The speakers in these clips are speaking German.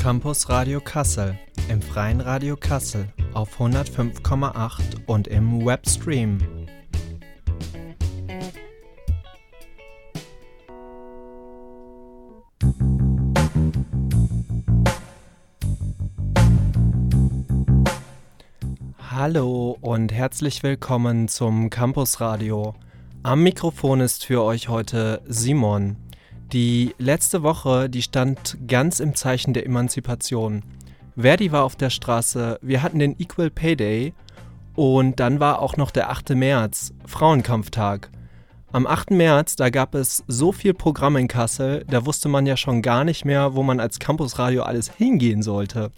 Campus Radio Kassel, im Freien Radio Kassel auf 105,8 und im Webstream. Hallo und herzlich willkommen zum Campus Radio. Am Mikrofon ist für euch heute Simon. Die letzte Woche, die stand ganz im Zeichen der Emanzipation. Verdi war auf der Straße, wir hatten den Equal Pay Day und dann war auch noch der 8. März, Frauenkampftag. Am 8. März, da gab es so viel Programm in Kassel, da wusste man ja schon gar nicht mehr, wo man als Campusradio alles hingehen sollte.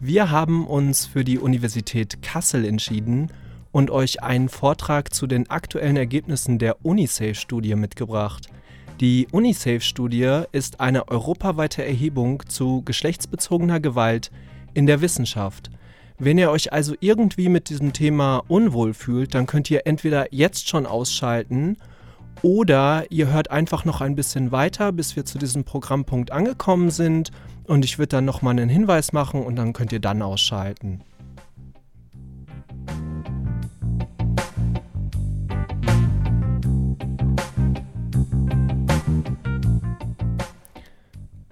Wir haben uns für die Universität Kassel entschieden und euch einen Vortrag zu den aktuellen Ergebnissen der UNICEF-Studie mitgebracht. Die UNICEF-Studie ist eine europaweite Erhebung zu geschlechtsbezogener Gewalt in der Wissenschaft. Wenn ihr euch also irgendwie mit diesem Thema unwohl fühlt, dann könnt ihr entweder jetzt schon ausschalten oder ihr hört einfach noch ein bisschen weiter, bis wir zu diesem Programmpunkt angekommen sind und ich würde dann nochmal einen Hinweis machen und dann könnt ihr dann ausschalten.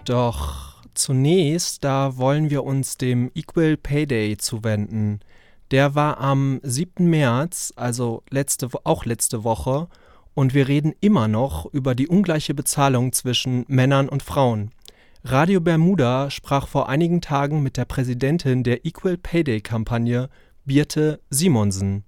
Doch zunächst, da wollen wir uns dem Equal Pay Day zuwenden. Der war am 7. März, also letzte, auch letzte Woche, und wir reden immer noch über die ungleiche Bezahlung zwischen Männern und Frauen. Radio Bermuda sprach vor einigen Tagen mit der Präsidentin der Equal Pay Day Kampagne, Birte Simonsen.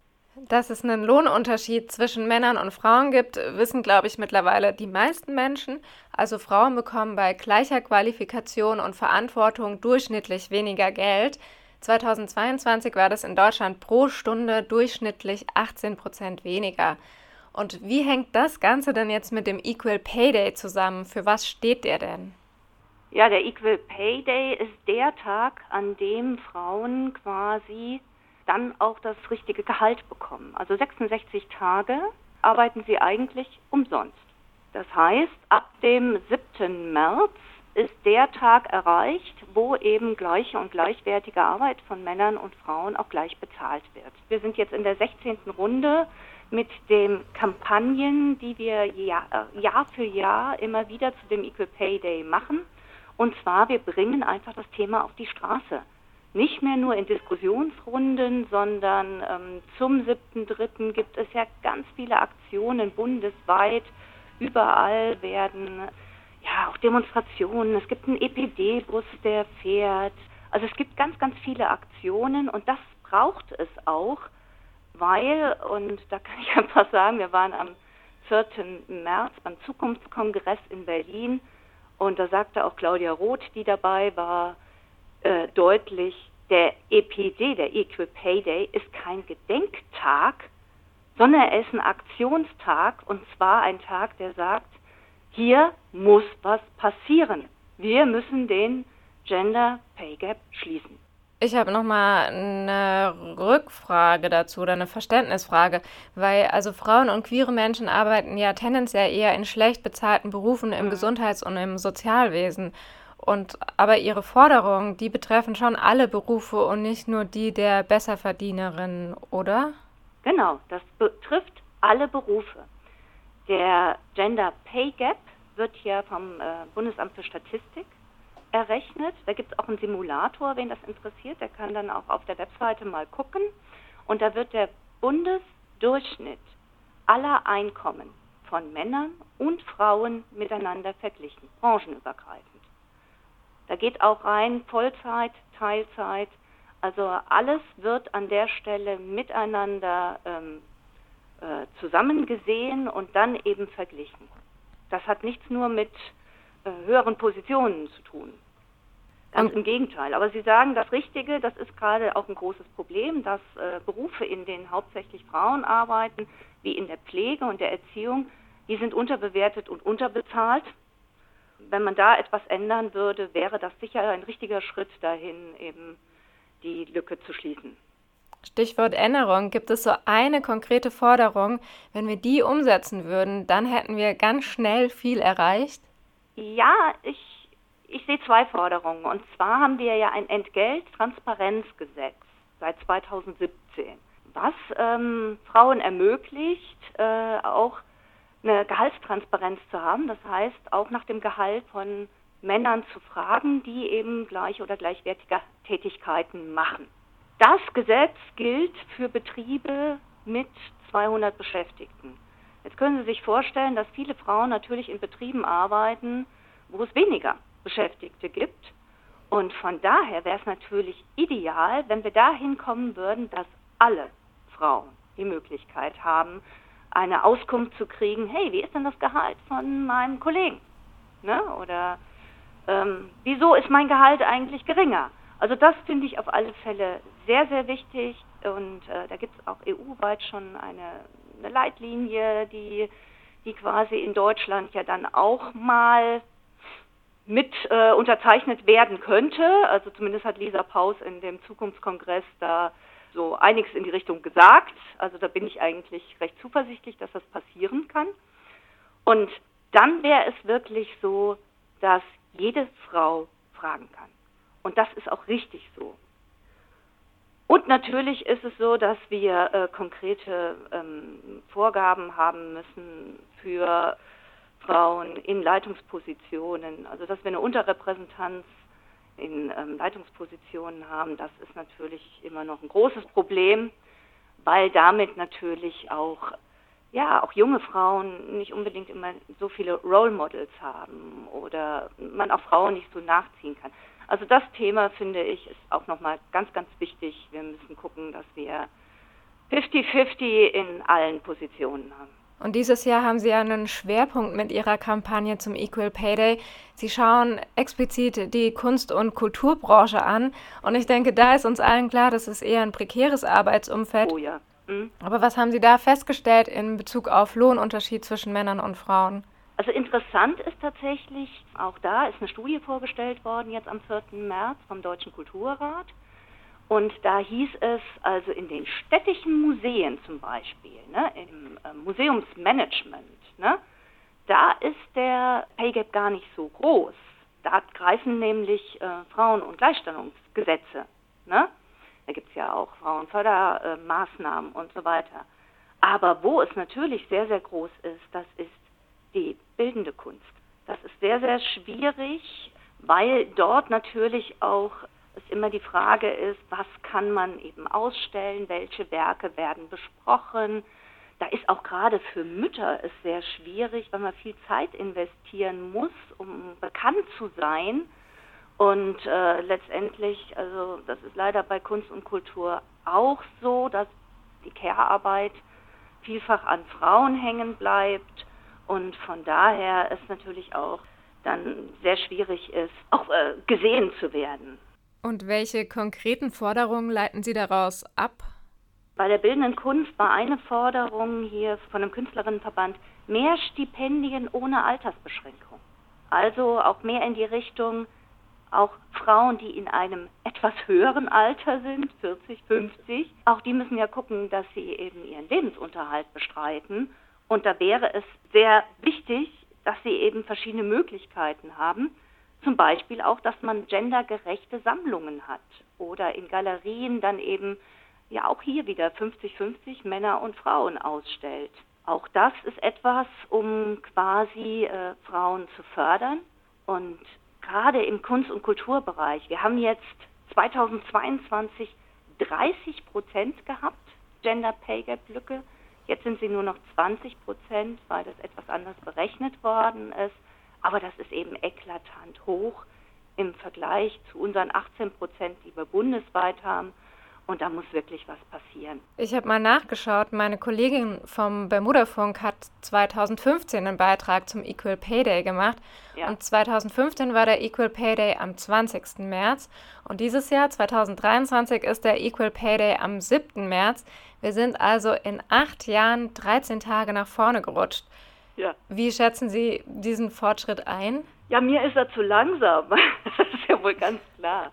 Dass es einen Lohnunterschied zwischen Männern und Frauen gibt, wissen, glaube ich, mittlerweile die meisten Menschen. Also Frauen bekommen bei gleicher Qualifikation und Verantwortung durchschnittlich weniger Geld. 2022 war das in Deutschland pro Stunde durchschnittlich 18 Prozent weniger. Und wie hängt das Ganze denn jetzt mit dem Equal Pay Day zusammen? Für was steht der denn? Ja, der Equal Pay Day ist der Tag, an dem Frauen quasi dann auch das richtige Gehalt bekommen. Also 66 Tage arbeiten sie eigentlich umsonst. Das heißt, ab dem 7. März ist der Tag erreicht, wo eben gleiche und gleichwertige Arbeit von Männern und Frauen auch gleich bezahlt wird. Wir sind jetzt in der 16. Runde mit den Kampagnen, die wir Jahr, äh, Jahr für Jahr immer wieder zu dem Equal Pay Day machen. Und zwar, wir bringen einfach das Thema auf die Straße nicht mehr nur in Diskussionsrunden, sondern ähm, zum 7.3. gibt es ja ganz viele Aktionen bundesweit. Überall werden ja auch Demonstrationen. Es gibt einen EPD-Bus, der fährt. Also es gibt ganz, ganz viele Aktionen und das braucht es auch, weil, und da kann ich einfach sagen, wir waren am 4. März beim Zukunftskongress in Berlin und da sagte auch Claudia Roth, die dabei war, äh, deutlich, der EPD, der Equal Pay Day, ist kein Gedenktag, sondern ist ein Aktionstag und zwar ein Tag, der sagt, hier muss was passieren. Wir müssen den Gender Pay Gap schließen. Ich habe noch mal eine Rückfrage dazu oder eine Verständnisfrage, weil also Frauen und queere Menschen arbeiten ja tendenziell eher in schlecht bezahlten Berufen im mhm. Gesundheits- und im Sozialwesen. Und aber ihre Forderungen, die betreffen schon alle Berufe und nicht nur die der Besserverdienerin, oder? Genau, das betrifft alle Berufe. Der Gender Pay Gap wird hier vom äh, Bundesamt für Statistik errechnet. Da gibt es auch einen Simulator, wen das interessiert. Der kann dann auch auf der Webseite mal gucken. Und da wird der Bundesdurchschnitt aller Einkommen von Männern und Frauen miteinander verglichen, branchenübergreifend. Da geht auch rein Vollzeit, Teilzeit. Also alles wird an der Stelle miteinander ähm, äh, zusammengesehen und dann eben verglichen. Das hat nichts nur mit äh, höheren Positionen zu tun. Ganz im Gegenteil. Aber Sie sagen das Richtige, das ist gerade auch ein großes Problem, dass äh, Berufe, in denen hauptsächlich Frauen arbeiten, wie in der Pflege und der Erziehung, die sind unterbewertet und unterbezahlt wenn man da etwas ändern würde, wäre das sicher ein richtiger Schritt dahin, eben die Lücke zu schließen. Stichwort Änderung. Gibt es so eine konkrete Forderung? Wenn wir die umsetzen würden, dann hätten wir ganz schnell viel erreicht? Ja, ich, Ich sehe zwei Forderungen. Und zwar haben wir ja ein Entgelttransparenzgesetz seit 2017, was ähm, Frauen ermöglicht, äh, auch eine Gehaltstransparenz zu haben. Das heißt, auch nach dem Gehalt von Männern zu fragen, die eben gleiche oder gleichwertige Tätigkeiten machen. Das Gesetz gilt für Betriebe mit 200 Beschäftigten. Jetzt können Sie sich vorstellen, dass viele Frauen natürlich in Betrieben arbeiten, wo es weniger Beschäftigte gibt. Und von daher wäre es natürlich ideal, wenn wir dahin kommen würden, dass alle Frauen die Möglichkeit haben, eine Auskunft zu kriegen, hey, wie ist denn das Gehalt von meinem Kollegen? Ne? Oder ähm, wieso ist mein Gehalt eigentlich geringer? Also das finde ich auf alle Fälle sehr, sehr wichtig und äh, da gibt es auch EU-weit schon eine, eine Leitlinie, die, die quasi in Deutschland ja dann auch mal mit äh, unterzeichnet werden könnte. Also zumindest hat Lisa Paus in dem Zukunftskongress da so einiges in die Richtung gesagt. Also da bin ich eigentlich recht zuversichtlich, dass das passieren kann. Und dann wäre es wirklich so, dass jede Frau fragen kann. Und das ist auch richtig so. Und natürlich ist es so, dass wir äh, konkrete ähm, Vorgaben haben müssen für Frauen in Leitungspositionen. Also dass wir eine Unterrepräsentanz in ähm, Leitungspositionen haben, das ist natürlich immer noch ein großes Problem, weil damit natürlich auch ja, auch junge Frauen nicht unbedingt immer so viele Role Models haben oder man auch Frauen nicht so nachziehen kann. Also das Thema finde ich ist auch nochmal ganz, ganz wichtig. Wir müssen gucken, dass wir 50-50 in allen Positionen haben. Und dieses Jahr haben Sie einen Schwerpunkt mit Ihrer Kampagne zum Equal Pay Day. Sie schauen explizit die Kunst- und Kulturbranche an. Und ich denke, da ist uns allen klar, das ist eher ein prekäres Arbeitsumfeld. Oh ja. Mhm. Aber was haben Sie da festgestellt in Bezug auf Lohnunterschied zwischen Männern und Frauen? Also interessant ist tatsächlich, auch da ist eine Studie vorgestellt worden, jetzt am 4. März vom Deutschen Kulturrat. Und da hieß es also in den städtischen Museen zum Beispiel, ne, im äh, Museumsmanagement, ne, da ist der Pay Gap gar nicht so groß. Da greifen nämlich äh, Frauen- und Gleichstellungsgesetze. Ne? Da gibt es ja auch Frauenfördermaßnahmen und so weiter. Aber wo es natürlich sehr, sehr groß ist, das ist die bildende Kunst. Das ist sehr, sehr schwierig, weil dort natürlich auch es immer die Frage ist, was kann man eben ausstellen, welche Werke werden besprochen. Da ist auch gerade für Mütter es sehr schwierig, weil man viel Zeit investieren muss, um bekannt zu sein und äh, letztendlich, also das ist leider bei Kunst und Kultur auch so, dass die Care-Arbeit vielfach an Frauen hängen bleibt und von daher es natürlich auch dann sehr schwierig ist, auch äh, gesehen zu werden. Und welche konkreten Forderungen leiten Sie daraus ab? Bei der bildenden Kunst war eine Forderung hier von dem Künstlerinnenverband mehr Stipendien ohne Altersbeschränkung. Also auch mehr in die Richtung, auch Frauen, die in einem etwas höheren Alter sind, 40, 50, auch die müssen ja gucken, dass sie eben ihren Lebensunterhalt bestreiten. Und da wäre es sehr wichtig, dass sie eben verschiedene Möglichkeiten haben. Zum Beispiel auch, dass man gendergerechte Sammlungen hat oder in Galerien dann eben ja auch hier wieder 50-50 Männer und Frauen ausstellt. Auch das ist etwas, um quasi äh, Frauen zu fördern und gerade im Kunst- und Kulturbereich. Wir haben jetzt 2022 30 Prozent gehabt, Gender Pay Gap Lücke. Jetzt sind sie nur noch 20 Prozent, weil das etwas anders berechnet worden ist. Aber das ist eben eklatant hoch im Vergleich zu unseren 18 Prozent, die wir bundesweit haben. Und da muss wirklich was passieren. Ich habe mal nachgeschaut. Meine Kollegin vom Bermuda-Funk hat 2015 einen Beitrag zum Equal Pay Day gemacht. Ja. Und 2015 war der Equal Pay Day am 20. März. Und dieses Jahr, 2023, ist der Equal Pay Day am 7. März. Wir sind also in acht Jahren 13 Tage nach vorne gerutscht. Ja. Wie schätzen Sie diesen Fortschritt ein? Ja, mir ist er zu langsam. das ist ja wohl ganz klar.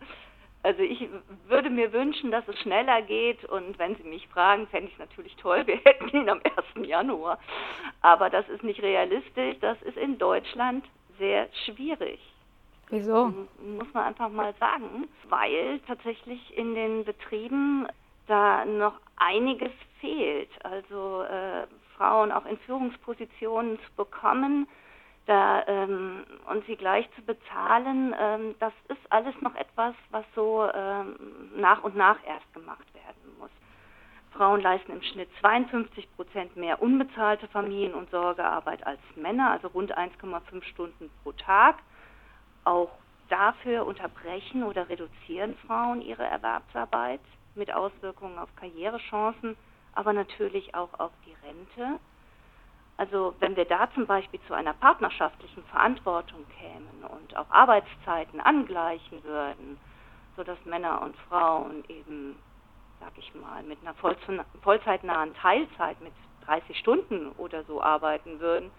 Also ich würde mir wünschen, dass es schneller geht und wenn Sie mich fragen, fände ich es natürlich toll, wir hätten ihn am 1. Januar. Aber das ist nicht realistisch, das ist in Deutschland sehr schwierig. Wieso? Muss man einfach mal sagen, weil tatsächlich in den Betrieben da noch einiges fehlt. Also äh, Frauen auch in Führungspositionen zu bekommen da, ähm, und sie gleich zu bezahlen, ähm, das ist alles noch etwas, was so ähm, nach und nach erst gemacht werden muss. Frauen leisten im Schnitt 52 Prozent mehr unbezahlte Familien- und Sorgearbeit als Männer, also rund 1,5 Stunden pro Tag. Auch dafür unterbrechen oder reduzieren Frauen ihre Erwerbsarbeit mit Auswirkungen auf Karrierechancen, aber natürlich auch auf die Rente. Also wenn wir da zum Beispiel zu einer partnerschaftlichen Verantwortung kämen und auch Arbeitszeiten angleichen würden, sodass Männer und Frauen eben, sag ich mal, mit einer vollzeitnahen Teilzeit mit 30 Stunden oder so arbeiten würden,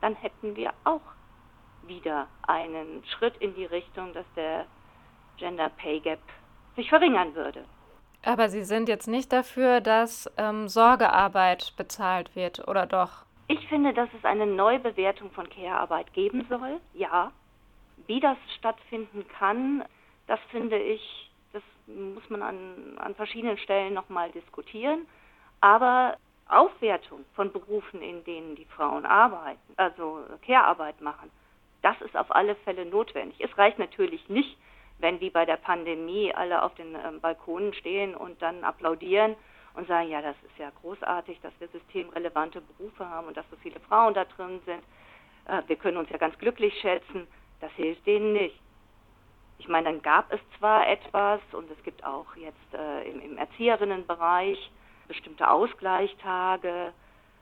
dann hätten wir auch wieder einen Schritt in die Richtung, dass der Gender Pay Gap sich verringern würde. Aber Sie sind jetzt nicht dafür, dass ähm, Sorgearbeit bezahlt wird, oder doch? Ich finde, dass es eine Neubewertung von Care-Arbeit geben soll, ja. Wie das stattfinden kann, das finde ich, das muss man an, an verschiedenen Stellen nochmal diskutieren. Aber Aufwertung von Berufen, in denen die Frauen arbeiten, also Care-Arbeit machen, das ist auf alle Fälle notwendig. Es reicht natürlich nicht, wenn wie bei der Pandemie alle auf den ähm, Balkonen stehen und dann applaudieren und sagen, ja, das ist ja großartig, dass wir systemrelevante Berufe haben und dass so viele Frauen da drin sind. Äh, wir können uns ja ganz glücklich schätzen. Das hilft denen nicht. Ich meine, dann gab es zwar etwas und es gibt auch jetzt äh, im, im Erzieherinnenbereich bestimmte Ausgleichstage,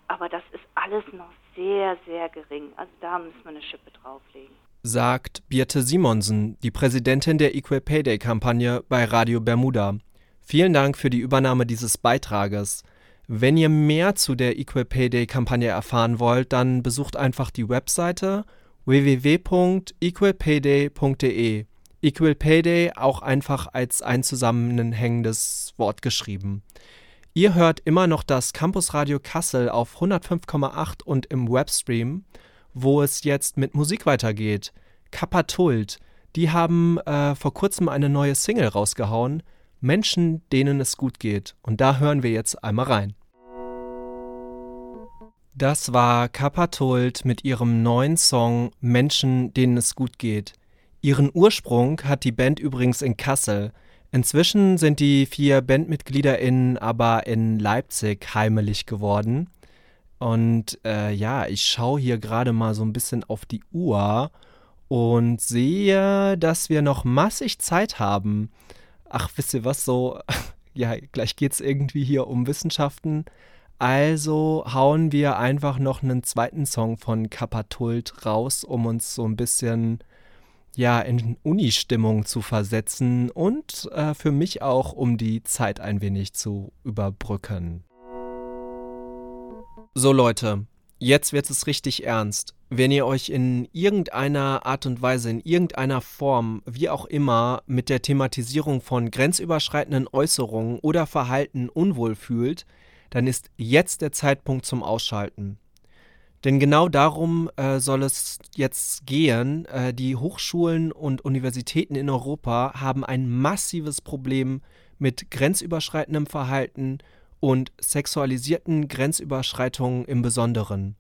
aber das ist alles noch sehr, sehr gering. Also da müssen wir eine Schippe drauflegen. Sagt Birte Simonsen, die Präsidentin der Equal Pay Day Kampagne bei Radio Bermuda. Vielen Dank für die Übernahme dieses Beitrages. Wenn ihr mehr zu der Equal Pay Day Kampagne erfahren wollt, dann besucht einfach die Webseite www.equalpayday.de. Equal Pay Day auch einfach als ein zusammenhängendes Wort geschrieben. Ihr hört immer noch das Campusradio Kassel auf 105,8 und im Webstream, wo es jetzt mit Musik weitergeht. Kapatult, die haben äh, vor kurzem eine neue Single rausgehauen. Menschen, denen es gut geht. Und da hören wir jetzt einmal rein. Das war Kapatult mit ihrem neuen Song Menschen, denen es gut geht. Ihren Ursprung hat die Band übrigens in Kassel. Inzwischen sind die vier BandmitgliederInnen aber in Leipzig heimelig geworden. Und äh, ja, ich schaue hier gerade mal so ein bisschen auf die Uhr und sehe, dass wir noch massig Zeit haben. Ach, wisst ihr was, so, ja, gleich geht es irgendwie hier um Wissenschaften. Also hauen wir einfach noch einen zweiten Song von Kapatult raus, um uns so ein bisschen ja, in Uni-Stimmung zu versetzen und äh, für mich auch, um die Zeit ein wenig zu überbrücken. So Leute, jetzt wird es richtig ernst. Wenn ihr euch in irgendeiner Art und Weise, in irgendeiner Form, wie auch immer, mit der Thematisierung von grenzüberschreitenden Äußerungen oder Verhalten unwohl fühlt, dann ist jetzt der Zeitpunkt zum Ausschalten. Denn genau darum äh, soll es jetzt gehen. Äh, die Hochschulen und Universitäten in Europa haben ein massives Problem mit grenzüberschreitendem Verhalten und sexualisierten Grenzüberschreitungen im Besonderen.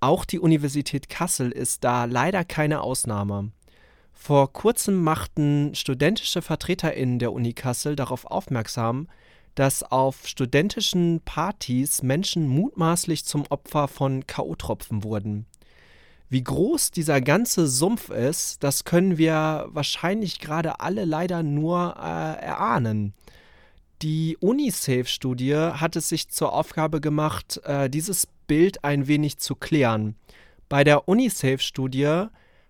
Auch die Universität Kassel ist da leider keine Ausnahme. Vor kurzem machten studentische Vertreterinnen der Uni Kassel darauf aufmerksam, dass auf studentischen Partys Menschen mutmaßlich zum Opfer von K.O.-Tropfen wurden. Wie groß dieser ganze Sumpf ist, das können wir wahrscheinlich gerade alle leider nur äh, erahnen. Die UNICEF-Studie hat es sich zur Aufgabe gemacht, äh, dieses Bild ein wenig zu klären. Bei der UNICEF-Studie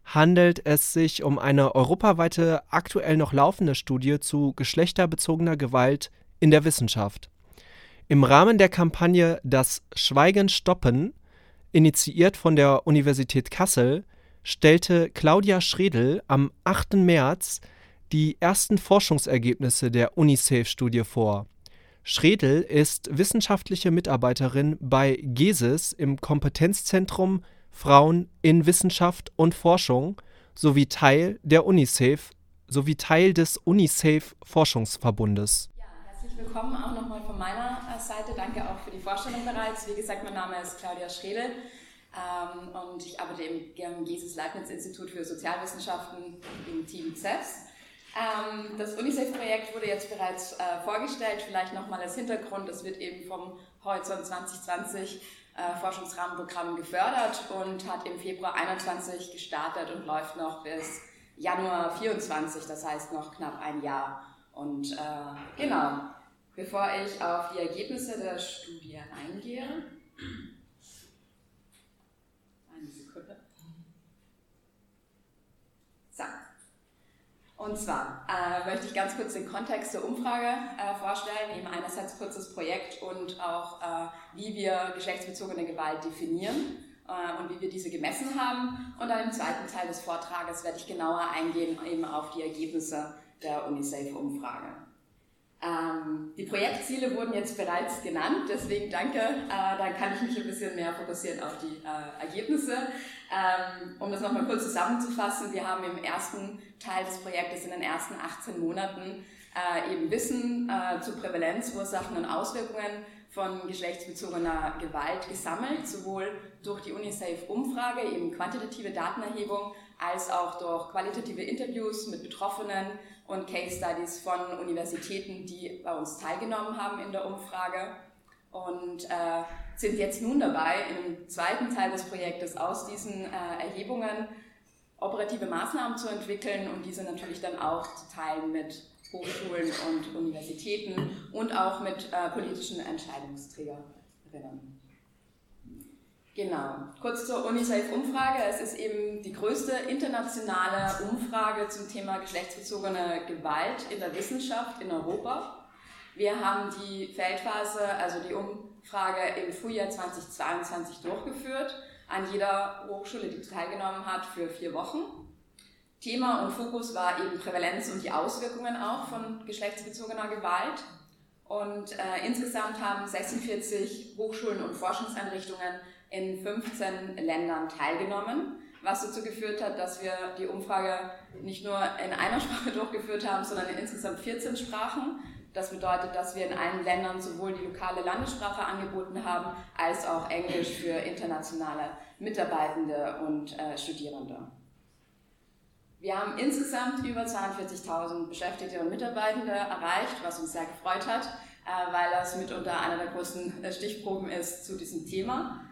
handelt es sich um eine europaweite aktuell noch laufende Studie zu geschlechterbezogener Gewalt in der Wissenschaft. Im Rahmen der Kampagne Das Schweigen stoppen, initiiert von der Universität Kassel, stellte Claudia Schredel am 8. März die ersten Forschungsergebnisse der UNICEF-Studie vor. Schredel ist wissenschaftliche Mitarbeiterin bei GESIS im Kompetenzzentrum Frauen in Wissenschaft und Forschung sowie Teil der UNICEF sowie Teil des UNICEF Forschungsverbundes. Ja, herzlich willkommen auch nochmal von meiner äh, Seite. Danke auch für die Vorstellung bereits. Wie gesagt, mein Name ist Claudia Schredel ähm, und ich arbeite im Jesus Leibniz Institut für Sozialwissenschaften im Team CEPS. Ähm, das UNICEF-Projekt wurde jetzt bereits äh, vorgestellt, vielleicht nochmal als Hintergrund. Es wird eben vom Horizont 2020 äh, Forschungsrahmenprogramm gefördert und hat im Februar 2021 gestartet und läuft noch bis Januar 24, das heißt noch knapp ein Jahr. Und äh, genau, bevor ich auf die Ergebnisse der Studie eingehe, eine Sekunde. So. Und zwar äh, möchte ich ganz kurz den Kontext der Umfrage äh, vorstellen, eben einerseits kurz das Projekt und auch, äh, wie wir geschlechtsbezogene Gewalt definieren äh, und wie wir diese gemessen haben. Und dann im zweiten Teil des Vortrages werde ich genauer eingehen eben auf die Ergebnisse der UNICEF-Umfrage. Ähm, die Projektziele wurden jetzt bereits genannt, deswegen danke. Äh, dann kann ich mich ein bisschen mehr fokussieren auf die äh, Ergebnisse. Ähm, um das nochmal kurz zusammenzufassen, wir haben im ersten Teil des Projektes in den ersten 18 Monaten äh, eben Wissen äh, zu Prävalenz, Ursachen und Auswirkungen von geschlechtsbezogener Gewalt gesammelt, sowohl durch die UNICEF-Umfrage, eben quantitative Datenerhebung, als auch durch qualitative Interviews mit Betroffenen und Case Studies von Universitäten, die bei uns teilgenommen haben in der Umfrage und äh, sind jetzt nun dabei, im zweiten Teil des Projektes aus diesen äh, Erhebungen operative Maßnahmen zu entwickeln und diese natürlich dann auch zu teilen mit Hochschulen und Universitäten und auch mit äh, politischen Entscheidungsträgerinnen. Genau. Kurz zur UNICEF-Umfrage. Es ist eben die größte internationale Umfrage zum Thema geschlechtsbezogene Gewalt in der Wissenschaft in Europa. Wir haben die Feldphase, also die Umfrage im Frühjahr 2022 durchgeführt, an jeder Hochschule, die teilgenommen hat, für vier Wochen. Thema und Fokus war eben Prävalenz und die Auswirkungen auch von geschlechtsbezogener Gewalt. Und äh, insgesamt haben 46 Hochschulen und Forschungseinrichtungen in 15 Ländern teilgenommen, was dazu geführt hat, dass wir die Umfrage nicht nur in einer Sprache durchgeführt haben, sondern in insgesamt 14 Sprachen. Das bedeutet, dass wir in allen Ländern sowohl die lokale Landessprache angeboten haben, als auch Englisch für internationale Mitarbeitende und äh, Studierende. Wir haben insgesamt über 42.000 Beschäftigte und Mitarbeitende erreicht, was uns sehr gefreut hat, äh, weil das mitunter einer der größten äh, Stichproben ist zu diesem Thema.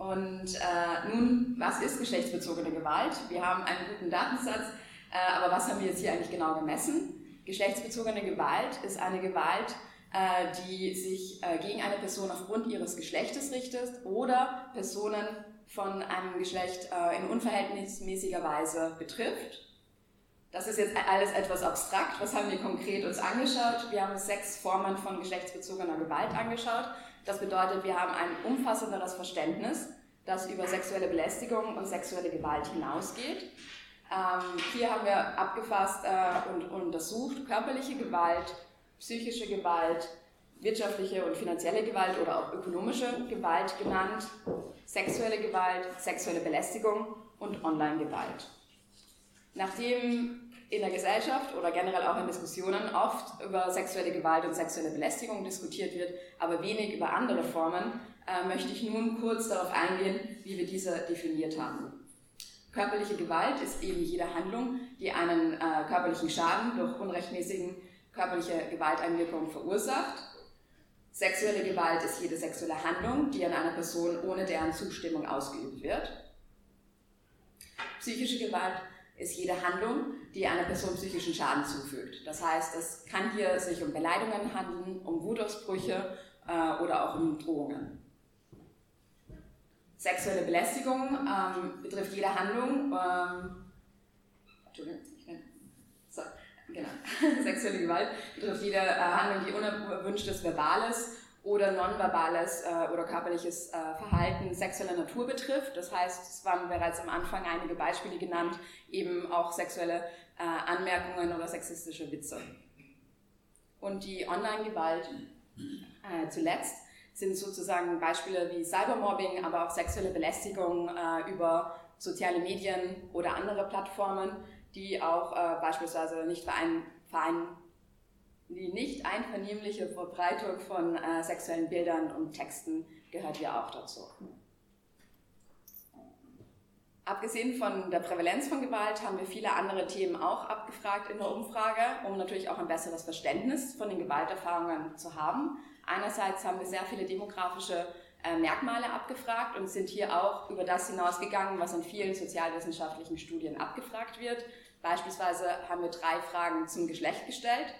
Und äh, nun, was ist geschlechtsbezogene Gewalt? Wir haben einen guten Datensatz, äh, aber was haben wir jetzt hier eigentlich genau gemessen? Geschlechtsbezogene Gewalt ist eine Gewalt, äh, die sich äh, gegen eine Person aufgrund ihres Geschlechtes richtet oder Personen von einem Geschlecht äh, in unverhältnismäßiger Weise betrifft. Das ist jetzt alles etwas abstrakt. Was haben wir konkret uns angeschaut? Wir haben sechs Formen von geschlechtsbezogener Gewalt angeschaut. Das bedeutet, wir haben ein umfassenderes Verständnis, das über sexuelle Belästigung und sexuelle Gewalt hinausgeht. Ähm, hier haben wir abgefasst äh, und, untersucht körperliche Gewalt, psychische Gewalt, wirtschaftliche und finanzielle Gewalt oder auch ökonomische Gewalt genannt, sexuelle Gewalt, sexuelle Belästigung und Online-Gewalt. Nachdem in der Gesellschaft oder generell auch in Diskussionen oft über sexuelle Gewalt und sexuelle Belästigung diskutiert wird, aber wenig über andere Formen, äh, möchte ich nun kurz darauf eingehen, wie wir diese definiert haben. Körperliche Gewalt ist eben jede Handlung, die einen äh, körperlichen Schaden durch unrechtmäßigen körperliche Gewalteinwirkung verursacht. Sexuelle Gewalt ist jede sexuelle Handlung, die an einer Person ohne deren Zustimmung ausgeübt wird. Psychische Gewalt ist jede Handlung, die einer Person psychischen Schaden zufügt. Das heißt, es kann hier sich um Beleidigungen handeln, um Wutausbrüche äh, oder auch um Drohungen. Sexuelle Belästigung ähm, betrifft jede Handlung. Ähm, Entschuldigung, so, genau. Sexuelle Gewalt betrifft jede äh, Handlung, die unerwünschtes Verbales oder nonverbales äh, oder körperliches äh, Verhalten sexueller Natur betrifft. Das heißt, es waren bereits am Anfang einige Beispiele genannt, eben auch sexuelle äh, Anmerkungen oder sexistische Witze. Und die Online-Gewalt äh, zuletzt sind sozusagen Beispiele wie Cybermobbing, aber auch sexuelle Belästigung äh, über soziale Medien oder andere Plattformen, die auch äh, beispielsweise nicht verein, die nicht einvernehmliche Verbreitung von äh, sexuellen Bildern und Texten gehört hier auch dazu. Abgesehen von der Prävalenz von Gewalt haben wir viele andere Themen auch abgefragt in der Umfrage, um natürlich auch ein besseres Verständnis von den Gewalterfahrungen zu haben. Einerseits haben wir sehr viele demografische äh, Merkmale abgefragt und sind hier auch über das hinausgegangen, was in vielen sozialwissenschaftlichen Studien abgefragt wird. Beispielsweise haben wir drei Fragen zum Geschlecht gestellt.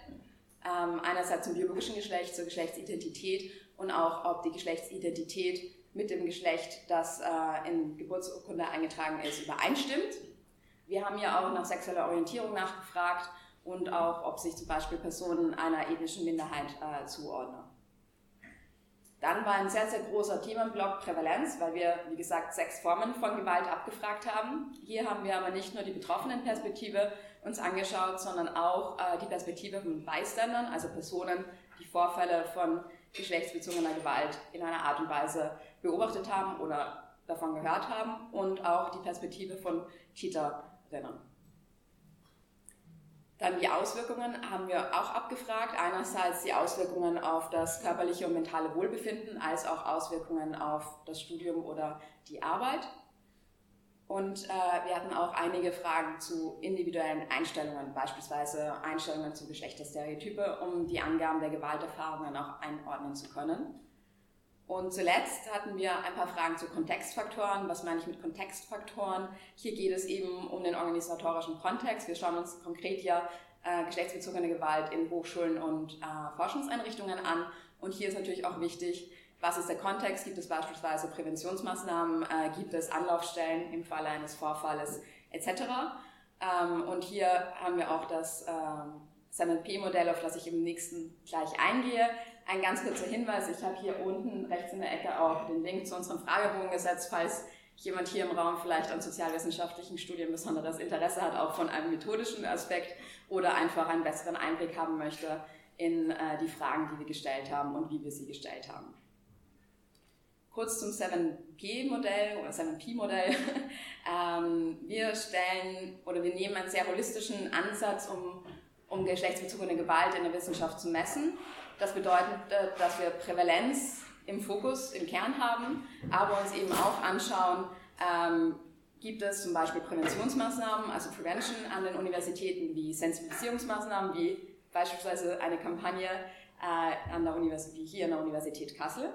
Ähm, einerseits zum biologischen Geschlecht, zur Geschlechtsidentität und auch, ob die Geschlechtsidentität mit dem Geschlecht, das äh, in Geburtsurkunde eingetragen ist, übereinstimmt. Wir haben ja auch nach sexueller Orientierung nachgefragt und auch, ob sich zum Beispiel Personen einer ethnischen Minderheit äh, zuordnen. Dann war ein sehr, sehr großer Themenblock Prävalenz, weil wir, wie gesagt, sechs Formen von Gewalt abgefragt haben. Hier haben wir aber nicht nur die Betroffenenperspektive uns angeschaut, sondern auch äh, die Perspektive von Beiständern, also Personen, die Vorfälle von geschlechtsbezogener Gewalt in einer Art und Weise beobachtet haben oder davon gehört haben und auch die Perspektive von Täterinnen. Dann die Auswirkungen haben wir auch abgefragt. Einerseits die Auswirkungen auf das körperliche und mentale Wohlbefinden, als auch Auswirkungen auf das Studium oder die Arbeit. Und äh, wir hatten auch einige Fragen zu individuellen Einstellungen, beispielsweise Einstellungen zu Geschlechterstereotype, um die Angaben der Gewalterfahrungen auch einordnen zu können. Und zuletzt hatten wir ein paar Fragen zu Kontextfaktoren. Was meine ich mit Kontextfaktoren? Hier geht es eben um den organisatorischen Kontext. Wir schauen uns konkret ja äh, geschlechtsbezogene Gewalt in Hochschulen und äh, Forschungseinrichtungen an. Und hier ist natürlich auch wichtig, was ist der Kontext? Gibt es beispielsweise Präventionsmaßnahmen? Äh, gibt es Anlaufstellen im Falle eines Vorfalles etc.? Ähm, und hier haben wir auch das ähm, SNLP-Modell, auf das ich im nächsten gleich eingehe. Ein ganz kurzer Hinweis, ich habe hier unten rechts in der Ecke auch den Link zu unserem Fragebogen gesetzt, falls jemand hier im Raum vielleicht an sozialwissenschaftlichen Studien besonderes Interesse hat, auch von einem methodischen Aspekt oder einfach einen besseren Einblick haben möchte in äh, die Fragen, die wir gestellt haben und wie wir sie gestellt haben. Kurz zum 7P-Modell oder 7P-Modell. ähm, wir stellen oder wir nehmen einen sehr holistischen Ansatz, um um geschlechtsbezogene Gewalt in der Wissenschaft zu messen. Das bedeutet, äh, dass wir Prävalenz im Fokus, im Kern haben, aber uns eben auch anschauen, ähm, gibt es zum Beispiel Präventionsmaßnahmen, also Prevention an den Universitäten, wie Sensibilisierungsmaßnahmen, wie beispielsweise eine Kampagne äh, an der Universität, wie hier an der Universität Kassel.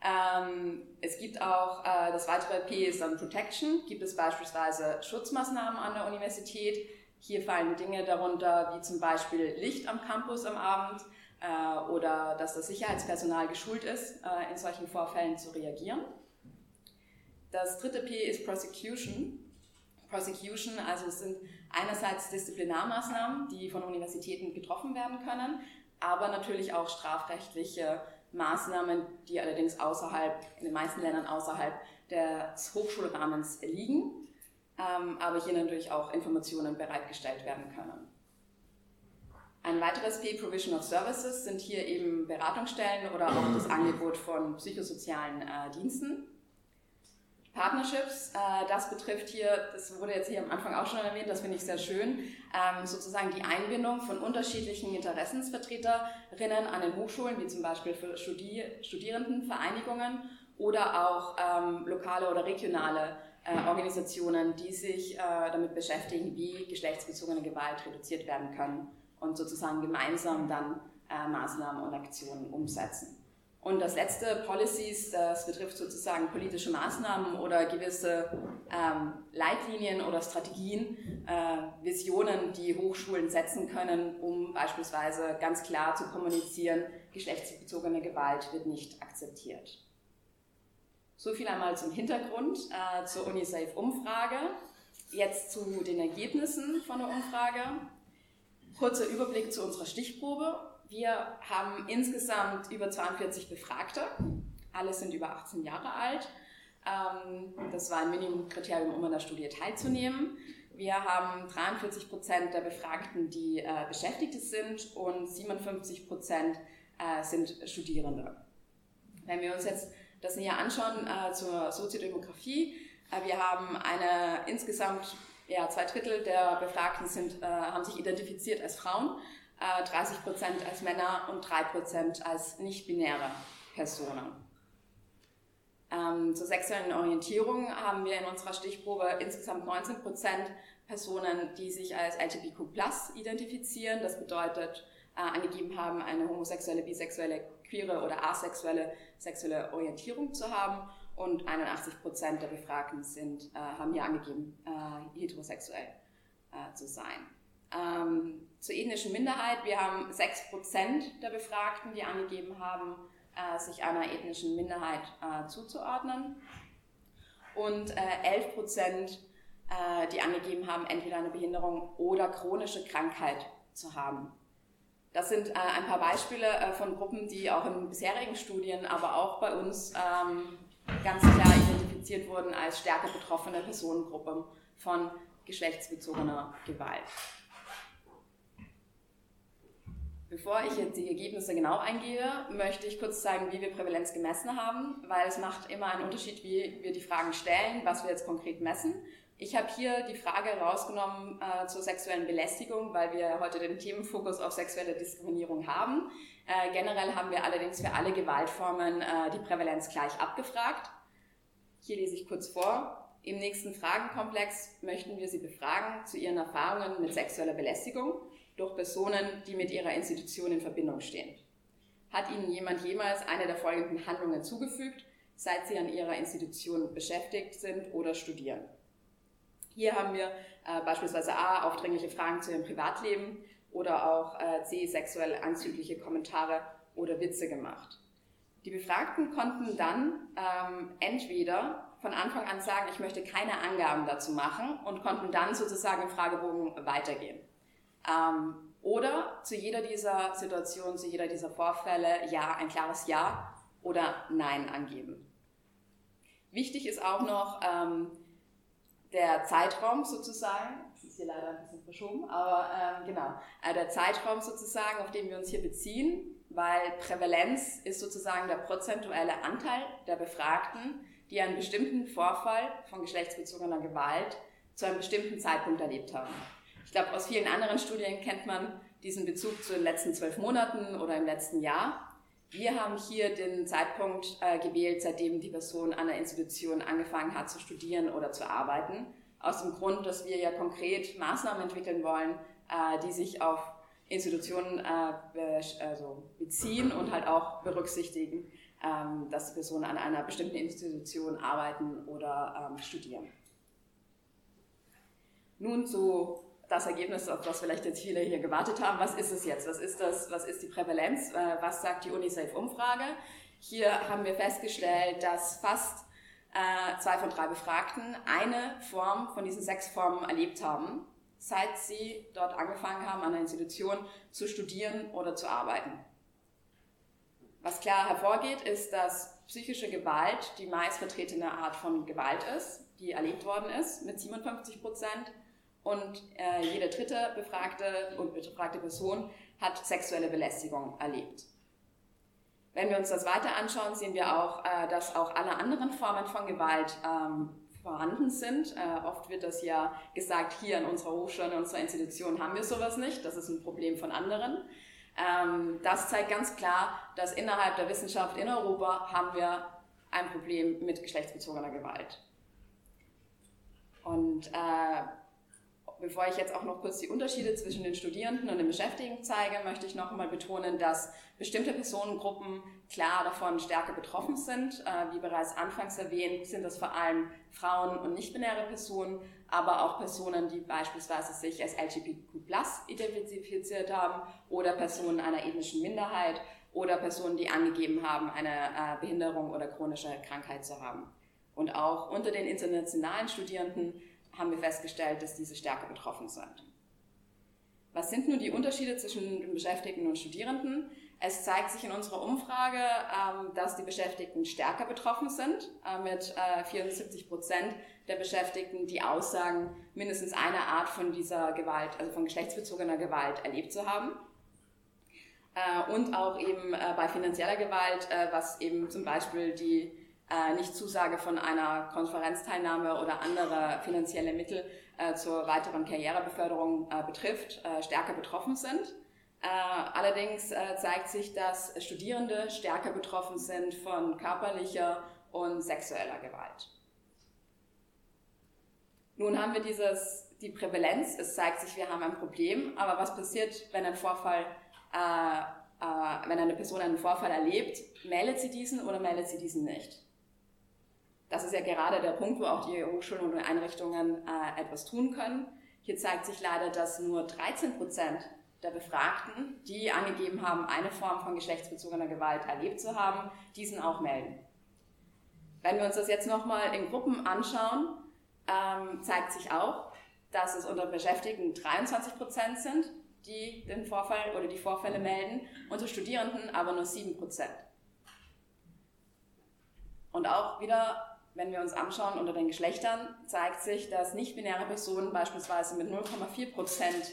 Ähm, es gibt auch, äh, das weitere P ist dann Protection, gibt es beispielsweise Schutzmaßnahmen an der Universität, hier fallen Dinge darunter wie zum Beispiel Licht am Campus am Abend äh, oder dass das Sicherheitspersonal geschult ist, äh, in solchen Vorfällen zu reagieren. Das dritte P ist Prosecution. Prosecution, also es sind einerseits Disziplinarmaßnahmen, die von Universitäten getroffen werden können, aber natürlich auch strafrechtliche Maßnahmen, die allerdings außerhalb, in den meisten Ländern außerhalb des Hochschulrahmens liegen ähm, aber hier natürlich auch Informationen bereitgestellt werden können. Ein weiteres P, Provision of Services, sind hier eben Beratungsstellen oder auch das Angebot von psychosozialen äh, Diensten. Partnerships, äh, das betrifft hier, das wurde jetzt hier am Anfang auch schon erwähnt, das finde ich sehr schön, ähm, sozusagen die Einbindung von unterschiedlichen Interessensvertreterinnen an den Hochschulen, wie zum Beispiel für Studi Studierendenvereinigungen oder auch ähm, lokale oder regionale äh, Organisationen, die sich äh, damit beschäftigen, wie geschlechtsbezogene Gewalt reduziert werden kann und sozusagen gemeinsam dann äh, Maßnahmen und Aktionen umsetzen. Und das letzte, Policies, das betrifft sozusagen politische Maßnahmen oder gewisse ähm, Leitlinien oder Strategien, äh, Visionen, die Hochschulen setzen können, um beispielsweise ganz klar zu kommunizieren, geschlechtsbezogene Gewalt wird nicht akzeptiert. So viel einmal zum Hintergrund äh, zur UNICEF-Umfrage. Jetzt zu den Ergebnissen von der Umfrage. Kurzer Überblick zu unserer Stichprobe. Wir haben insgesamt über 42 Befragte. Alle sind über 18 Jahre alt. Ähm, das war ein Minimumkriterium, um an der Studie teilzunehmen. Wir haben 43 Prozent der Befragten, die äh, Beschäftigte sind und 57 Prozent äh, sind Studierende. Wenn wir uns jetzt das näher anschauen äh, zur Soziodemografie, Wir haben eine insgesamt, ja, zwei Drittel der Befragten sind, äh, haben sich identifiziert als Frauen, äh, 30 Prozent als Männer und 3 Prozent als nicht-binäre Personen. Ähm, zur sexuellen Orientierung haben wir in unserer Stichprobe insgesamt 19 Prozent Personen, die sich als LGBTQ identifizieren. Das bedeutet, äh, angegeben haben, eine homosexuelle, bisexuelle, queere oder asexuelle sexuelle Orientierung zu haben. Und 81 Prozent der Befragten sind, äh, haben hier angegeben, äh, heterosexuell äh, zu sein. Ähm, zur ethnischen Minderheit, wir haben 6 Prozent der Befragten, die angegeben haben, äh, sich einer ethnischen Minderheit äh, zuzuordnen. Und 11 Prozent äh, die angegeben haben, entweder eine Behinderung oder chronische Krankheit zu haben. Das sind äh, ein paar Beispiele äh, von Gruppen, die auch in bisherigen Studien, aber auch bei uns ähm, ganz klar identifiziert wurden als stärker betroffene Personengruppen von geschlechtsbezogener Gewalt. Bevor ich jetzt die Ergebnisse genau eingehe, möchte ich kurz zeigen, wie wir Prävalenz gemessen haben, weil es macht immer einen Unterschied, wie wir die Fragen stellen, was wir jetzt konkret messen ich habe hier die Frage rausgenommen äh, zur sexuellen Belästigung, weil wir heute den Themenfokus auf sexuelle Diskriminierung haben. Äh, generell haben wir allerdings für alle Gewaltformen äh, die Prävalenz gleich abgefragt. Hier lese ich kurz vor. Im nächsten Fragenkomplex möchten wir Sie befragen zu Ihren Erfahrungen mit sexueller Belästigung durch Personen, die mit Ihrer Institution in Verbindung stehen. Hat Ihnen jemand jemals eine der folgenden Handlungen zugefügt, seit Sie an Ihrer Institution beschäftigt sind oder studieren? Hier haben wir äh, beispielsweise A, aufdringliche Fragen zu ihrem Privatleben oder auch äh, C, sexuell anzügliche Kommentare oder Witze gemacht. Die Befragten konnten dann ähm, entweder von Anfang an sagen, ich möchte keine Angaben dazu machen und konnten dann sozusagen im Fragebogen weitergehen. Ähm, oder zu jeder dieser Situationen, zu jeder dieser Vorfälle ja, ein klares Ja oder Nein angeben. Wichtig ist auch noch, ähm, der Zeitraum sozusagen, das ist hier leider ein bisschen verschoben, aber ähm, genau, äh, der Zeitraum sozusagen, auf den wir uns hier beziehen, weil Prävalenz ist sozusagen der prozentuelle Anteil der Befragten, die einen bestimmten Vorfall von geschlechtsbezogener Gewalt zu einem bestimmten Zeitpunkt erlebt haben. Ich glaube, aus vielen anderen Studien kennt man diesen Bezug zu den letzten zwölf Monaten oder im letzten Jahr. Wir haben hier den Zeitpunkt äh, gewählt, seitdem die Person an der Institution angefangen hat zu studieren oder zu arbeiten. Aus dem Grund, dass wir ja konkret Maßnahmen entwickeln wollen, äh, die sich auf Institutionen äh, also beziehen und halt auch berücksichtigen, ähm, dass die Personen an einer bestimmten Institution arbeiten oder ähm, studieren. Nun zu das Ergebnis, auf das vielleicht jetzt viele hier gewartet haben. Was ist es jetzt? Was ist das? Was ist die Prävalenz? Äh, was sagt die UNICEF-Umfrage? Hier haben wir festgestellt, dass fast äh, zwei von drei Befragten eine Form von diesen sechs Formen erlebt haben, seit sie dort angefangen haben, an der Institution zu studieren oder zu arbeiten. Was klar hervorgeht, ist, dass psychische Gewalt die meist vertretene Art von Gewalt ist, die erlebt worden ist, mit 57 Prozent und äh, jede dritte befragte und befragte Person hat sexuelle Belästigung erlebt. Wenn wir uns das weiter anschauen, sehen wir auch, äh, dass auch alle anderen Formen von Gewalt ähm, vorhanden sind. Äh, oft wird das ja gesagt, hier an unserer Hochschule, an unserer Institution haben wir sowas nicht. Das ist ein Problem von anderen. Ähm, das zeigt ganz klar, dass innerhalb der Wissenschaft in Europa haben wir ein Problem mit geschlechtsbezogener Gewalt. Und äh, bevor ich jetzt auch noch kurz die Unterschiede zwischen den Studierenden und den Beschäftigten zeige, möchte ich noch einmal betonen, dass bestimmte Personengruppen klar davon stärker betroffen sind. Äh, wie bereits anfangs erwähnt, sind das vor allem Frauen und nicht-binäre Personen, aber auch Personen, die beispielsweise sich als LGBTQ identifiziert haben oder Personen einer ethnischen Minderheit oder Personen, die angegeben haben, eine äh, Behinderung oder chronische Krankheit zu haben. Und auch unter den internationalen Studierenden haben wir festgestellt, dass diese stärker betroffen sind. Was sind nun die Unterschiede zwischen den Beschäftigten und Studierenden? Es zeigt sich in unserer Umfrage, ähm, dass die Beschäftigten stärker betroffen sind, äh, mit 74 äh, Prozent der Beschäftigten, die aussagen, mindestens eine Art von dieser Gewalt, also von geschlechtsbezogener Gewalt erlebt zu haben. Äh, und auch eben bei finanzieller Gewalt, was eben zum Beispiel die äh, nicht Zusage von einer Konferenzteilnahme oder anderer finanzielle Mittel äh, zur weiteren Karrierebeförderung äh, betrifft, äh, stärker betroffen sind. Allerdings zeigt sich, dass Studierende stärker betroffen sind von körperlicher und sexueller Gewalt. Nun haben wir dieses, die Prävalenz, es zeigt sich, wir haben ein Problem, aber was passiert, wenn ein Vorfall, wenn eine Person einen Vorfall erlebt, meldet sie diesen oder meldet sie diesen nicht? Das ist ja gerade der Punkt, wo auch die Hochschulen und Einrichtungen äh, etwas tun können. Hier zeigt sich leider, dass nur 13 Prozent der Befragten, die angegeben haben, eine Form von geschlechtsbezogener Gewalt erlebt zu haben, diesen auch melden. Wenn wir uns das jetzt nochmal in Gruppen anschauen, ähm, zeigt sich auch, dass es unter Beschäftigten 23 Prozent sind, die den Vorfall oder die Vorfälle melden, unter Studierenden aber nur 7 Prozent. Und auch wieder, wenn wir uns anschauen unter den Geschlechtern, zeigt sich, dass nicht-binäre Personen beispielsweise mit 0,4 Prozent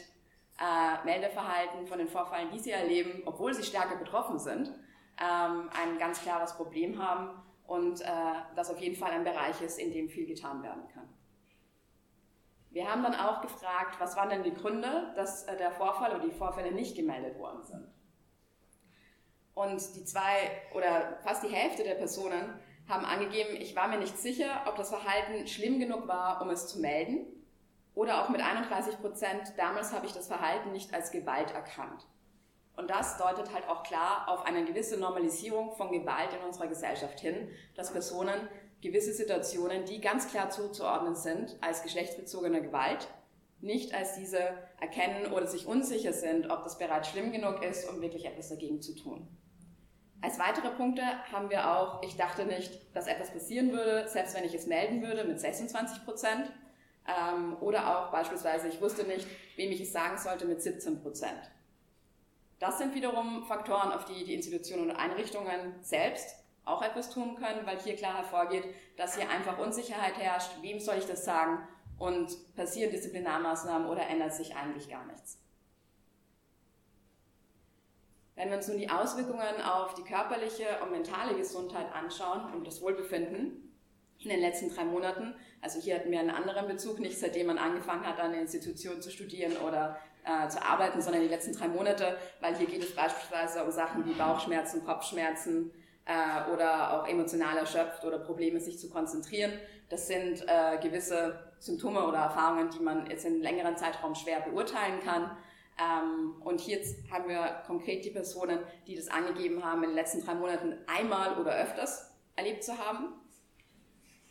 äh, Meldeverhalten von den Vorfällen, die sie erleben, obwohl sie stärker betroffen sind, ähm, ein ganz klares Problem haben und äh, das auf jeden Fall ein Bereich ist, in dem viel getan werden kann. Wir haben dann auch gefragt, was waren denn die Gründe, dass äh, der Vorfall oder die Vorfälle nicht gemeldet worden sind. Und die zwei oder fast die Hälfte der Personen haben angegeben, ich war mir nicht sicher, ob das Verhalten schlimm genug war, um es zu melden. Oder auch mit 31 Prozent, damals habe ich das Verhalten nicht als Gewalt erkannt. Und das deutet halt auch klar auf eine gewisse Normalisierung von Gewalt in unserer Gesellschaft hin, dass Personen gewisse Situationen, die ganz klar zuzuordnen sind als geschlechtsbezogene Gewalt, nicht als diese erkennen oder sich unsicher sind, ob das bereits schlimm genug ist, um wirklich etwas dagegen zu tun. Als weitere Punkte haben wir auch, ich dachte nicht, dass etwas passieren würde, selbst wenn ich es melden würde, mit 26 Prozent. Ähm, oder auch beispielsweise, ich wusste nicht, wem ich es sagen sollte, mit 17 Prozent. Das sind wiederum Faktoren, auf die die Institutionen und Einrichtungen selbst auch etwas tun können, weil hier klar hervorgeht, dass hier einfach Unsicherheit herrscht, wem soll ich das sagen und passieren Disziplinarmaßnahmen oder ändert sich eigentlich gar nichts. Wenn wir uns nun die Auswirkungen auf die körperliche und mentale Gesundheit anschauen und das Wohlbefinden in den letzten drei Monaten, also hier hatten wir einen anderen Bezug, nicht seitdem man angefangen hat, an der Institution zu studieren oder äh, zu arbeiten, sondern die letzten drei Monate, weil hier geht es beispielsweise um Sachen wie Bauchschmerzen, Kopfschmerzen, äh, oder auch emotional erschöpft oder Probleme, sich zu konzentrieren. Das sind äh, gewisse Symptome oder Erfahrungen, die man jetzt in einem längeren Zeitraum schwer beurteilen kann. Ähm, und hier haben wir konkret die Personen, die das angegeben haben, in den letzten drei Monaten einmal oder öfters erlebt zu haben.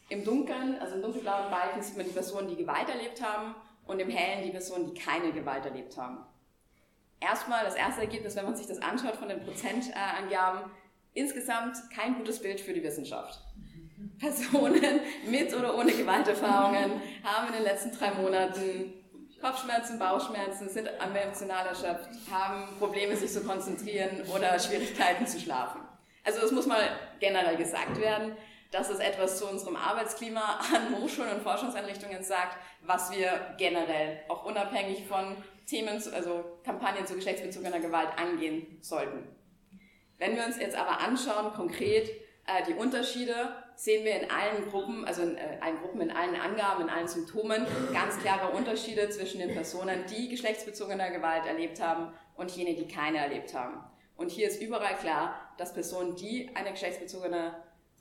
Im Dunkeln, also im dunkelblauen Balken, sieht man die Personen, die Gewalt erlebt haben und im hellen die Personen, die keine Gewalt erlebt haben. Erstmal das erste Ergebnis, wenn man sich das anschaut von den Prozentangaben, insgesamt kein gutes Bild für die Wissenschaft. Personen mit oder ohne Gewalterfahrungen haben in den letzten drei Monaten Kopfschmerzen, Bauchschmerzen, sind emotional erschöpft, haben Probleme, sich zu konzentrieren oder Schwierigkeiten zu schlafen. Also das muss mal generell gesagt werden, dass es etwas zu unserem Arbeitsklima an Hochschulen und Forschungseinrichtungen sagt, was wir generell auch unabhängig von Themen, also Kampagnen zu geschlechtsbezogener Gewalt angehen sollten. Wenn wir uns jetzt aber anschauen, konkret äh, die Unterschiede, sehen wir in allen Gruppen, also in äh, allen Gruppen, in allen Angaben, in allen Symptomen ganz klare Unterschiede zwischen den Personen, die geschlechtsbezogene Gewalt erlebt haben und jene, die keine erlebt haben. Und hier ist überall klar, dass Personen, die eine geschlechtsbezogene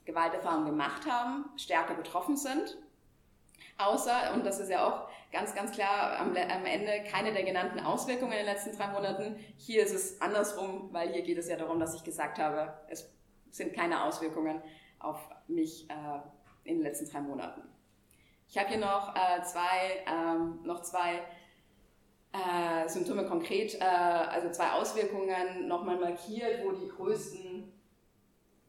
Gewalterfahrung gemacht haben, stärker betroffen sind. Außer, und das ist ja auch ganz, ganz klar am, am, Ende keine der genannten Auswirkungen in den letzten drei Monaten. Hier ist es andersrum, weil hier geht es ja darum, dass ich gesagt habe, es sind keine Auswirkungen auf mich äh, in den letzten drei Monaten. Ich habe hier noch äh, zwei, ähm, noch zwei äh, Symptome konkret, äh, also zwei Auswirkungen nochmal markiert, wo die größten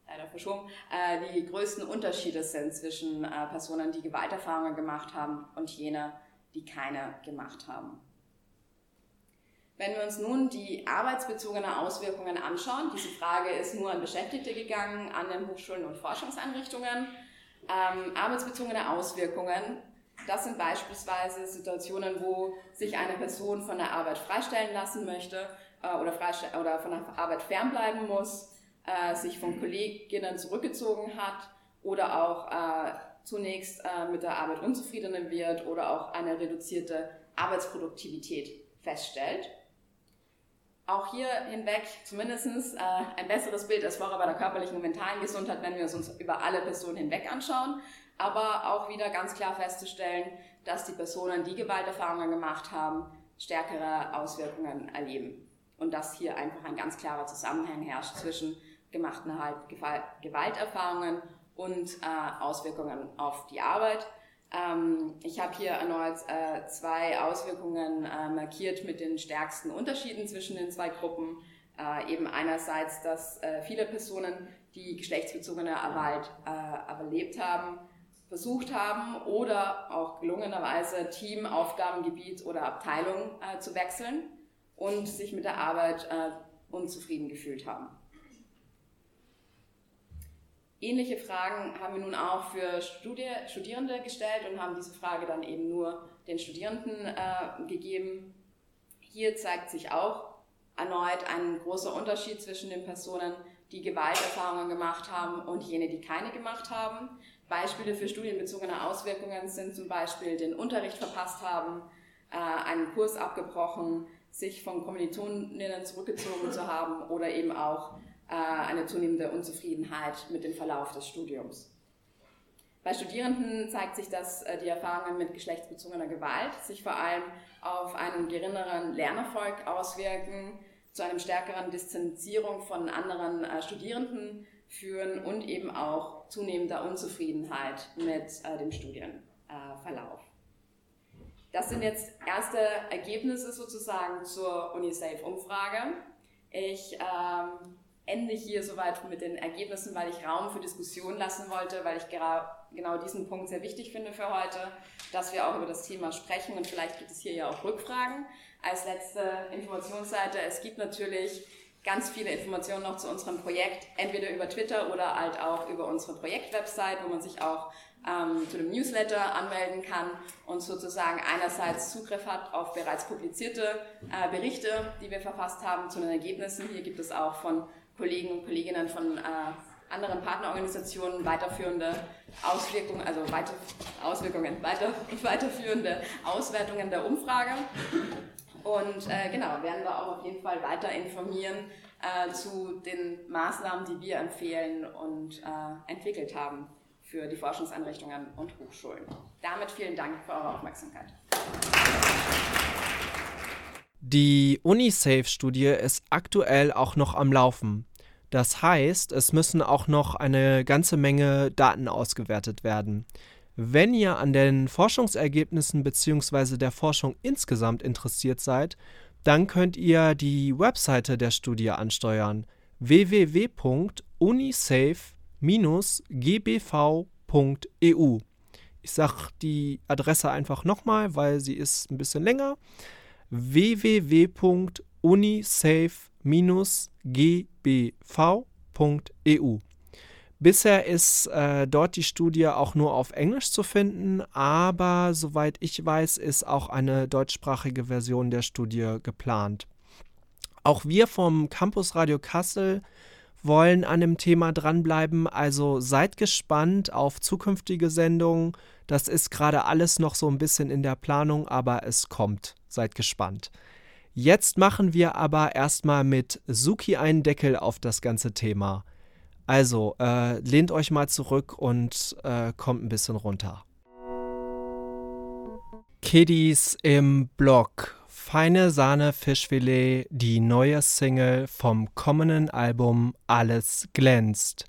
leider verschoben, äh, die größten Unterschiede sind zwischen äh, Personen, die Gewalterfahrungen gemacht haben und jene, die keine gemacht haben. Wenn wir uns nun die arbeitsbezogenen Auswirkungen anschauen, diese Frage ist nur an Beschäftigte gegangen, an den Hochschulen und Forschungseinrichtungen. Ähm, arbeitsbezogene Auswirkungen, das sind beispielsweise Situationen, wo sich eine Person von der Arbeit freistellen lassen möchte äh, oder, oder von der Arbeit fernbleiben muss, äh, sich von Kolleginnen zurückgezogen hat oder auch äh, zunächst äh, mit der Arbeit unzufriedener wird oder auch eine reduzierte Arbeitsproduktivität feststellt. Auch hier hinweg zumindest äh, ein besseres Bild als vorher bei der körperlichen und mentalen Gesundheit, wenn wir es uns über alle Personen hinweg anschauen, aber auch wieder ganz klar festzustellen, dass die Personen, die Gewalterfahrungen gemacht haben, stärkere Auswirkungen erleben. Und dass hier einfach ein ganz klarer Zusammenhang herrscht zwischen gemachten Gewalterfahrungen und äh, Auswirkungen auf die Arbeit. Ähm, ich habe hier erneut äh, zwei Auswirkungen äh, markiert mit den stärksten Unterschieden zwischen den zwei Gruppen. Äh, eben einerseits, dass äh, viele Personen, die geschlechtsbezogene Gewalt äh, erlebt haben, versucht haben oder auch gelungenerweise Team, Aufgabengebiet oder Abteilung äh, zu wechseln und sich mit der Arbeit unzufrieden gefühlt haben. Ähnliche Fragen haben wir nun auch für Studi Studierende gestellt und haben diese Frage dann eben nur den Studierenden äh, gegeben. Hier zeigt sich auch erneut ein großer Unterschied zwischen den Personen, die Gewalterfahrungen gemacht haben und jene, die keine gemacht haben. Beispiele für studienbezogene Auswirkungen sind zum Beispiel den Unterricht verpasst haben, äh, einen Kurs abgebrochen, sich von Kommilitoninnen zurückgezogen zu haben oder eben auch eine zunehmende Unzufriedenheit mit dem Verlauf des Studiums. Bei Studierenden zeigt sich, dass äh, die Erfahrungen mit geschlechtsbezogener Gewalt sich vor allem auf einen geringeren Lernerfolg auswirken, zu einer stärkeren Distanzierung von anderen äh, Studierenden führen und eben auch zunehmender Unzufriedenheit mit dem Studienverlauf. Das sind jetzt erste Ergebnisse sozusagen zur UNICEF-Umfrage. Ich ähm, ende hier soweit mit den Ergebnissen, weil ich Raum für Diskussion lassen wollte, weil ich genau diesen Punkt sehr wichtig finde für heute, dass wir auch über das Thema sprechen und vielleicht gibt es hier ja auch Rückfragen. Als letzte Informationsseite, es gibt natürlich ganz viele Informationen noch zu unserem Projekt, entweder über Twitter oder halt auch über unsere Projektwebsite, wo man sich auch ähm, zu dem Newsletter anmelden kann und sozusagen einerseits Zugriff hat auf bereits publizierte äh, Berichte, die wir verfasst haben zu den Ergebnissen. Hier gibt es auch von Kollegen und Kolleginnen von äh, anderen Partnerorganisationen weiterführende Auswirkungen, also weiter, Auswirkungen, weiter, weiterführende Auswertungen der Umfrage. Und äh, genau, werden wir auch auf jeden Fall weiter informieren äh, zu den Maßnahmen, die wir empfehlen und äh, entwickelt haben für die Forschungseinrichtungen und Hochschulen. Damit vielen Dank für eure Aufmerksamkeit. Die UNISAFE-Studie ist aktuell auch noch am Laufen. Das heißt, es müssen auch noch eine ganze Menge Daten ausgewertet werden. Wenn ihr an den Forschungsergebnissen bzw. der Forschung insgesamt interessiert seid, dann könnt ihr die Webseite der Studie ansteuern www.unisafe-gbv.eu. Ich sage die Adresse einfach nochmal, weil sie ist ein bisschen länger www.unisafe-gbv.eu. Bisher ist äh, dort die Studie auch nur auf Englisch zu finden, aber soweit ich weiß, ist auch eine deutschsprachige Version der Studie geplant. Auch wir vom Campus Radio Kassel wollen an dem Thema dranbleiben, also seid gespannt auf zukünftige Sendungen. Das ist gerade alles noch so ein bisschen in der Planung, aber es kommt. Seid gespannt. Jetzt machen wir aber erstmal mit Suki einen Deckel auf das ganze Thema. Also, äh, lehnt euch mal zurück und äh, kommt ein bisschen runter. Kiddies im Block. Feine Sahne Fischfilet, die neue Single vom kommenden Album Alles glänzt.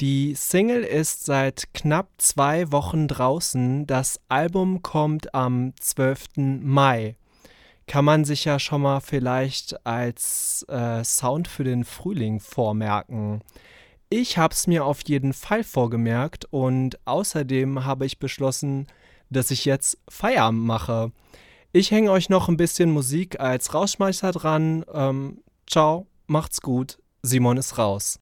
Die Single ist seit knapp zwei Wochen draußen. Das Album kommt am 12. Mai kann man sich ja schon mal vielleicht als äh, Sound für den Frühling vormerken. Ich habe es mir auf jeden Fall vorgemerkt und außerdem habe ich beschlossen, dass ich jetzt Feierabend mache. Ich hänge euch noch ein bisschen Musik als Rausschmeißer dran. Ähm, ciao, macht's gut. Simon ist raus.